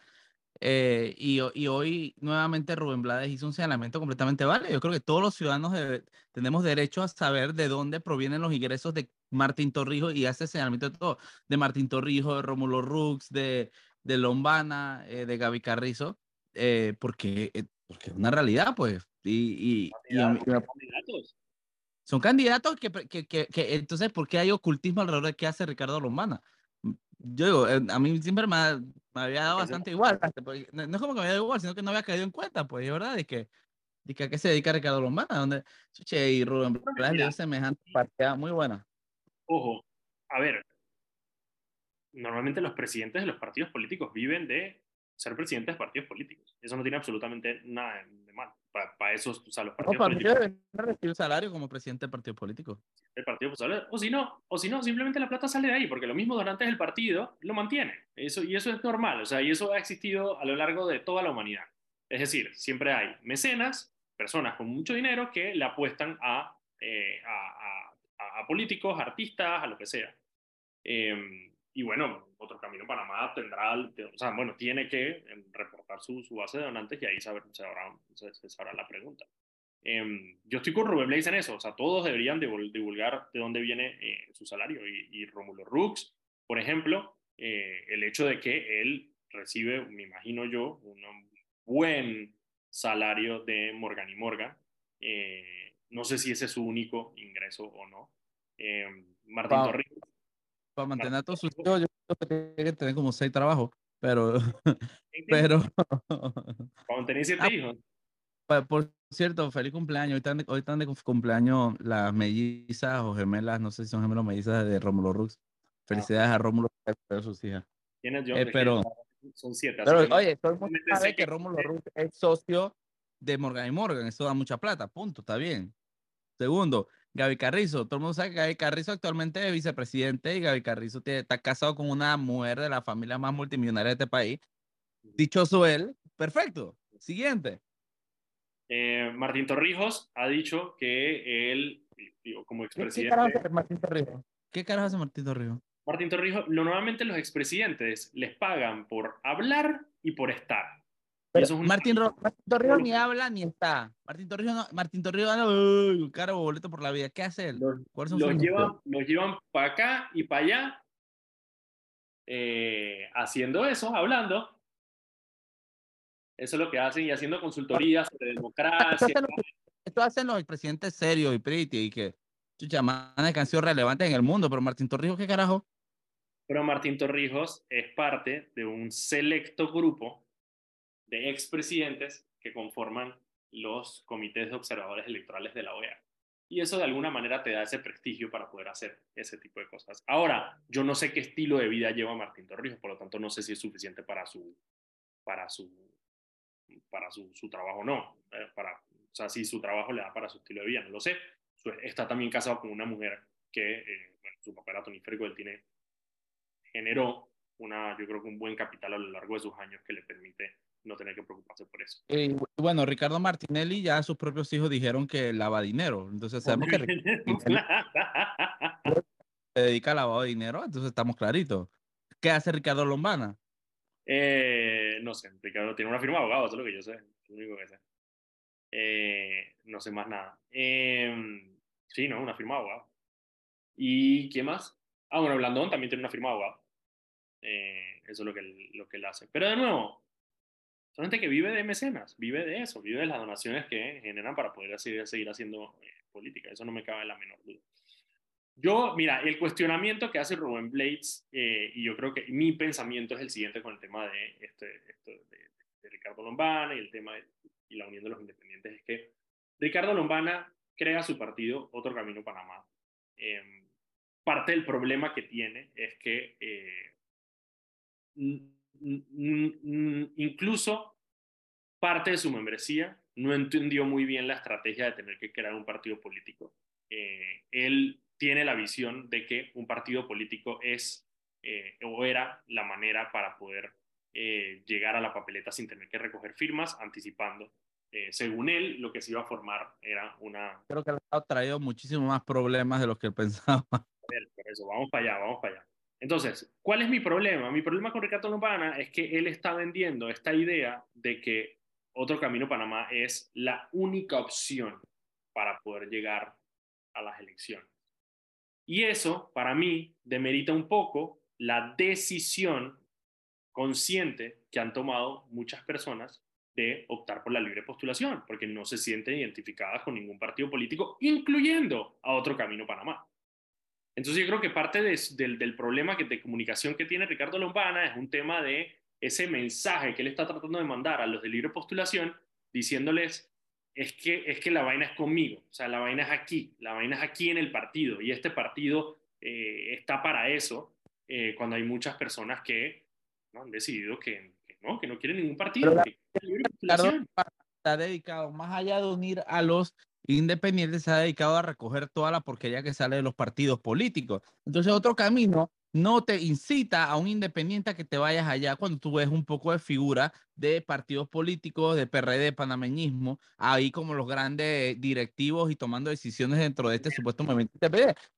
Eh, y, y, hoy nuevamente Rubén Blades hizo un señalamiento completamente válido. Yo creo que todos los ciudadanos debe, tenemos derecho a saber de dónde provienen los ingresos de Martín Torrijos y hace señalamiento de todo, de Martín Torrijos, de Rómulo Rux, de, de Lombana, eh, de Gaby Carrizo, eh, porque, porque es una realidad, pues. Y, y, y, candidatos. son candidatos que, que, que, que, entonces, ¿por qué hay ocultismo alrededor de qué hace Ricardo Lombana? Yo digo, a mí siempre me, me había dado bastante igual. No es como que me había dado igual, sino que no había caído en cuenta, pues, ¿verdad? De que, de que a qué se dedica Ricardo Lombana, donde y Rubén Blades dio semejante partida muy buena. Ojo, a ver, normalmente los presidentes de los partidos políticos viven de ser presidentes de partidos políticos. Eso no tiene absolutamente nada de mal. Para, para eso, o sea, los partidos no, para políticos... recibir salario como presidente del partido político. El partido pues, o si no, o si no, simplemente la plata sale de ahí, porque lo mismo donantes del partido lo mantiene. Eso, y eso es normal, o sea, y eso ha existido a lo largo de toda la humanidad. Es decir, siempre hay mecenas, personas con mucho dinero que le apuestan a, eh, a, a, a, políticos, artistas, a lo que sea. Eh, y bueno, otro camino Panamá tendrá, o sea, bueno, tiene que reportar su, su base de donantes y ahí saber, se, sabrá, se, se sabrá la pregunta. Eh, yo estoy con Rubén Blaze en eso, o sea, todos deberían divulgar de dónde viene eh, su salario. Y, y Rómulo Rux, por ejemplo, eh, el hecho de que él recibe, me imagino yo, un buen salario de Morgan y Morgan. Eh, no sé si ese es su único ingreso o no. Martín Wow. Torrijos. Para mantener a todos sus hijos, yo creo que tiene que tener como seis trabajos, pero, (laughs) pero, Cuando (laughs) tenés siete Ah, hijos. Por cierto, feliz cumpleaños. Hoy están de, hoy están de cumpleaños las mellizas o gemelas, no sé si son gemelos o mellizas de Rómulo Rux. Felicidades a Rómulo a sus hijas. ¿Quién es yo? Eh, pero- son siete. así Pero no- oye, todo el mundo sabe que que- Rómulo Rux es socio de Morgan y Morgan. Eso da mucha plata, punto, está bien. Segundo, Gaby Carrizo. Todo el mundo sabe que Gaby Carrizo actualmente es vicepresidente y Gaby Carrizo tiene- está casado con una mujer de la familia más multimillonaria de este país. Dichoso él, perfecto. Siguiente. Eh, Martín Torrijos ha dicho que él, digo, como ¿Qué, qué expresidente, carajo hace Martín Torrijos? ¿Qué carajo hace Martín Torrijos? Martín Torrijos, lo, normalmente los expresidentes les pagan por hablar y por estar. Pero un- Martín, Ro- Martín Torrijos ni habla ni está. Martín Torrijos, no, Martín Torrijos uy, caro boleto por la vida. ¿Qué hace él? los, ¿Cuáles son los llevan, los llevan para acá y para allá, eh, haciendo eso, hablando. Eso es lo que hacen y haciendo consultorías sobre Esto democracia. hacen, los, esto hacen los expresidentes serios y pretty y que chucha, manes que han sido relevantes en el mundo, pero Martín Torrijos, ¿qué carajo? Pero Martín Torrijos es parte de un selecto grupo de expresidentes que conforman los comités de observadores electorales de la OEA. Y eso de alguna manera te da ese prestigio para poder hacer ese tipo de cosas. Ahora, yo no sé qué estilo de vida lleva Martín Torrijos, por lo tanto no sé si es suficiente para su, para su, para su, su trabajo o no. Eh, para, o sea, si su trabajo le da para su estilo de vida, no lo sé. Está también casado con una mujer que, eh, bueno, su papel atoníferico, él tiene, generó una, yo creo que un buen capital a lo largo de sus años que le permite no tener que preocuparse por eso. Y bu- bueno, Ricardo Martinelli ya sus propios hijos dijeron que lava dinero. Entonces sabemos que Ricardo (laughs) se dedica a lavado de dinero, entonces estamos claritos. ¿Qué hace Ricardo Lombana? Eh, no sé, Ricardo tiene una firma de abogado, eso es lo que yo sé, es lo único que sé. Eh, no sé más nada. Eh, sí, no, una firma de abogado. ¿Y qué más? Ah, bueno, Blandón también tiene una firma de abogado. Eh, eso es lo que, lo que él hace. Pero de nuevo, son gente que vive de mecenas, vive de eso, vive de las donaciones que generan para poder seguir, haciendo eh, política. Eso no me cabe la menor duda. Yo, mira, el cuestionamiento que hace Rubén Blades, eh, y yo creo que mi pensamiento es el siguiente con el tema de, este, de, Ricardo Lombana y el tema de, y la unión de los independientes, es que Ricardo Lombana crea su partido Otro Camino Panamá. Em, parte del problema que tiene es que eh, incluso parte de su membresía no entendió muy bien la estrategia de tener que crear un partido político. Eh, él tiene la visión de que un partido político es eh, o era la manera para poder eh, llegar a la papeleta sin tener que recoger firmas, anticipando. según él, lo que se iba a formar era una... Creo que le ha traído muchísimos más problemas de los que él (laughs) pensaba. Por eso, vamos para allá, vamos para allá. Entonces, ¿cuál es mi problema? Mi problema con Ricardo Lombana es que él está vendiendo esta idea de que otro camino Panamá es la única opción para poder llegar a las elecciones. Y eso, para mí, demerita un poco la decisión consciente que han tomado muchas personas de optar por la libre postulación, porque no se sienten identificadas con ningún partido político, incluyendo a otro camino Panamá. Entonces yo creo que parte del, problema que, de comunicación que tiene Ricardo Lombana es un tema de ese mensaje que él está tratando de mandar a los de libre postulación, diciéndoles, es que, es que la vaina es conmigo, o sea, la vaina es aquí, la vaina es aquí en el partido, y este partido eh, está para eso, eh, cuando hay muchas personas que ¿no? han decidido que, no, que no quieren ningún partido. está dedicado, más allá de unir a los Independiente se ha dedicado a recoger toda la porquería que sale de los partidos políticos. Entonces, otro camino no te incita a un independiente a que te vayas allá cuando tú ves un poco de figura de partidos políticos, de PRD, panameñismo, ahí como los grandes directivos y tomando decisiones dentro de este supuesto movimiento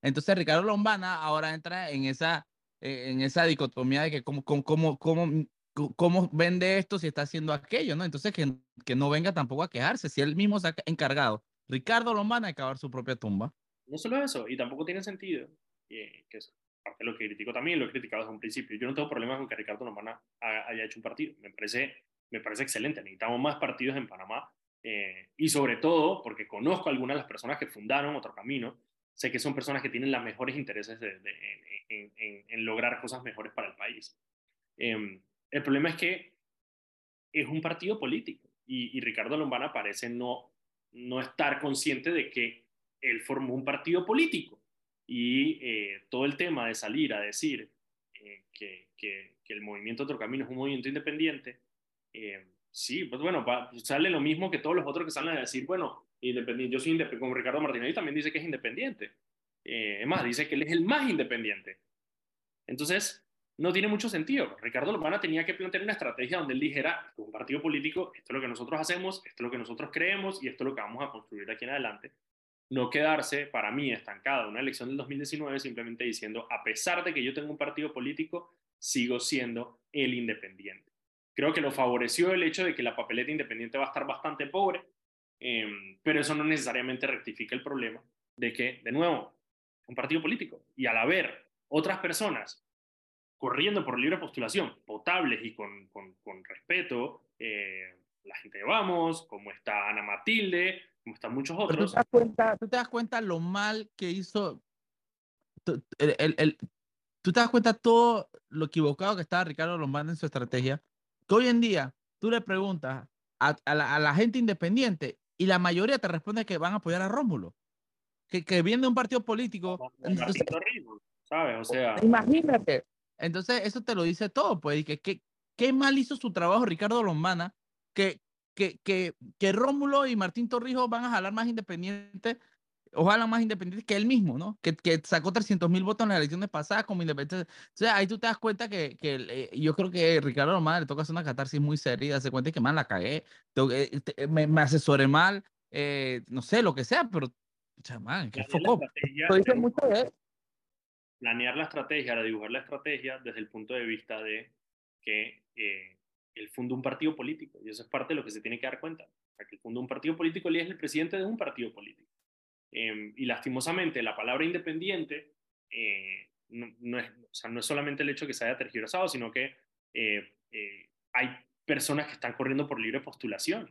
Entonces, Ricardo Lombana ahora entra en esa, eh, en esa dicotomía de que cómo, cómo, cómo, cómo vende esto si está haciendo aquello, ¿no? Entonces, que, que no venga tampoco a quejarse, si él mismo se ha encargado Ricardo Lombana a acabar su propia tumba. No solo eso, y tampoco tiene sentido, que es parte de lo que critico también, lo he criticado desde un principio. Yo no tengo problemas con que Ricardo Lombana haya hecho un partido, me parece, me parece excelente, necesitamos más partidos en Panamá, eh, y sobre todo porque conozco a algunas de las personas que fundaron Otro Camino, sé que son personas que tienen los mejores intereses en, lograr cosas mejores para el país. Em, el problema es que es un partido político y, y Ricardo Lombana parece no no estar consciente de que él formó un partido político y eh, todo el tema de salir a decir eh, que, que, el movimiento Otro Camino es un movimiento independiente, eh, sí, pues bueno, sale lo mismo que todos los otros que salen a decir, bueno, independiente, yo soy independiente, como Ricardo Martínez también dice que es independiente. es más, dice que él es el más independiente. Entonces, no tiene mucho sentido. Ricardo Lombana tenía que plantear una estrategia donde él dijera, un partido político, esto es lo que nosotros hacemos, esto es lo que nosotros creemos y esto es lo que vamos a construir aquí en adelante. No quedarse, para mí, estancado una elección del 2019 simplemente diciendo, a pesar de que yo tengo un partido político, sigo siendo el independiente. Creo que lo favoreció el hecho de que la papeleta independiente va a estar bastante pobre, em, pero eso no necesariamente rectifica el problema de que, de nuevo, un partido político y al haber otras personas corriendo por libre postulación, potables y con, con, con respeto, eh, la gente de Vamos, como está Ana Matilde, como están muchos otros. ¿tú, te das cuenta, ¿tú te das cuenta lo mal que hizo, el, el, tú te das cuenta todo lo equivocado que estaba Ricardo Lombana en su estrategia, que hoy en día tú le preguntas a, a, la, a la, gente independiente y la mayoría te responde que van a apoyar a Rómulo, que, que viene de un partido político. Entonces, ¿sabes? O sea, imagínate, entonces, eso te lo dice todo, pues, que, que qué mal hizo su trabajo Ricardo Lombana, que, que, que, que Rómulo y Martín Torrijos van a jalar más independientes, ojalá más independientes que él mismo, ¿no? Que, que sacó 300 mil votos en las elecciones pasadas como independiente. O sea, ahí tú te das cuenta que, que eh, yo creo que Ricardo Lombana le toca hacer una catarsis muy seria, se cuenta que, mal la cagué, eh, me, me, asesoré mal, eh, no sé, lo que sea, pero, chamán, que foco. Lo dice mucho de planear la estrategia, de dibujar la estrategia desde el punto de vista de que eh, él funda un partido político, y eso es parte de lo que se tiene que dar cuenta. O sea, que él funda un partido político, él es el presidente de un partido político. Em, y lastimosamente, la palabra independiente eh, no, es, o sea, no es solamente el hecho que se haya tergiversado, sino que eh, hay personas que están corriendo por libre postulación.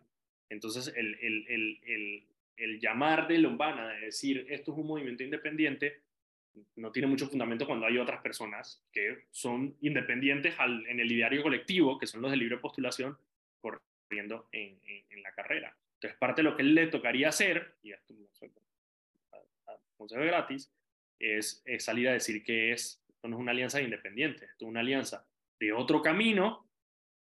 Entonces, el, el, el, el llamar de Lombana, de decir esto es un movimiento independiente, no tiene mucho fundamento cuando hay otras personas que son independientes en el ideario colectivo, que son los de libre postulación, corriendo en, en, la carrera. Entonces, parte de lo que le tocaría hacer, y esto consejo gratis, es, salir a decir que es, esto no es una alianza de independientes, esto es una alianza de otro camino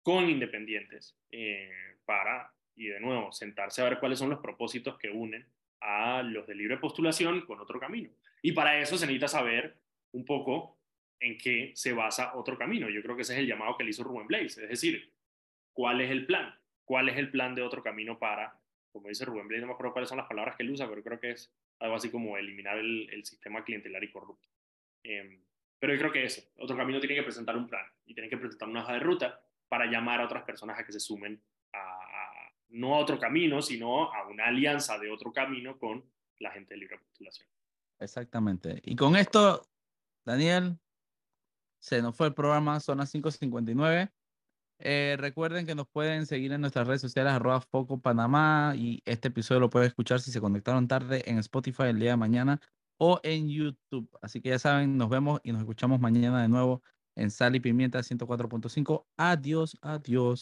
con independientes eh, para, y de nuevo, sentarse a ver cuáles son los propósitos que unen a los de libre postulación con otro camino. Y para eso se necesita saber un poco en qué se basa otro camino. Yo creo que ese es el llamado que le hizo Rubén Blaze, es decir, ¿cuál es el plan? ¿Cuál es el plan de otro camino para, como dice Rubén Blaze, no me acuerdo cuáles son las palabras que él usa, pero creo que es algo así como eliminar el, sistema clientelar y corrupto. Em, pero yo creo que eso, otro camino tiene que presentar un plan y tiene que presentar una hoja de ruta para llamar a otras personas a que se sumen no a otro camino, sino a una alianza de otro camino con la gente de libre postulación. Exactamente. Y con esto, Daniel, se nos fue el programa, son las 5.59. Eh, recuerden que nos pueden seguir en nuestras redes sociales, arroba Foco Panamá, y este episodio lo pueden escuchar si se conectaron tarde en Spotify el día de mañana o en YouTube. Así que ya saben, nos vemos y nos escuchamos mañana de nuevo en Sal y Pimienta 104.5. Adiós, adiós.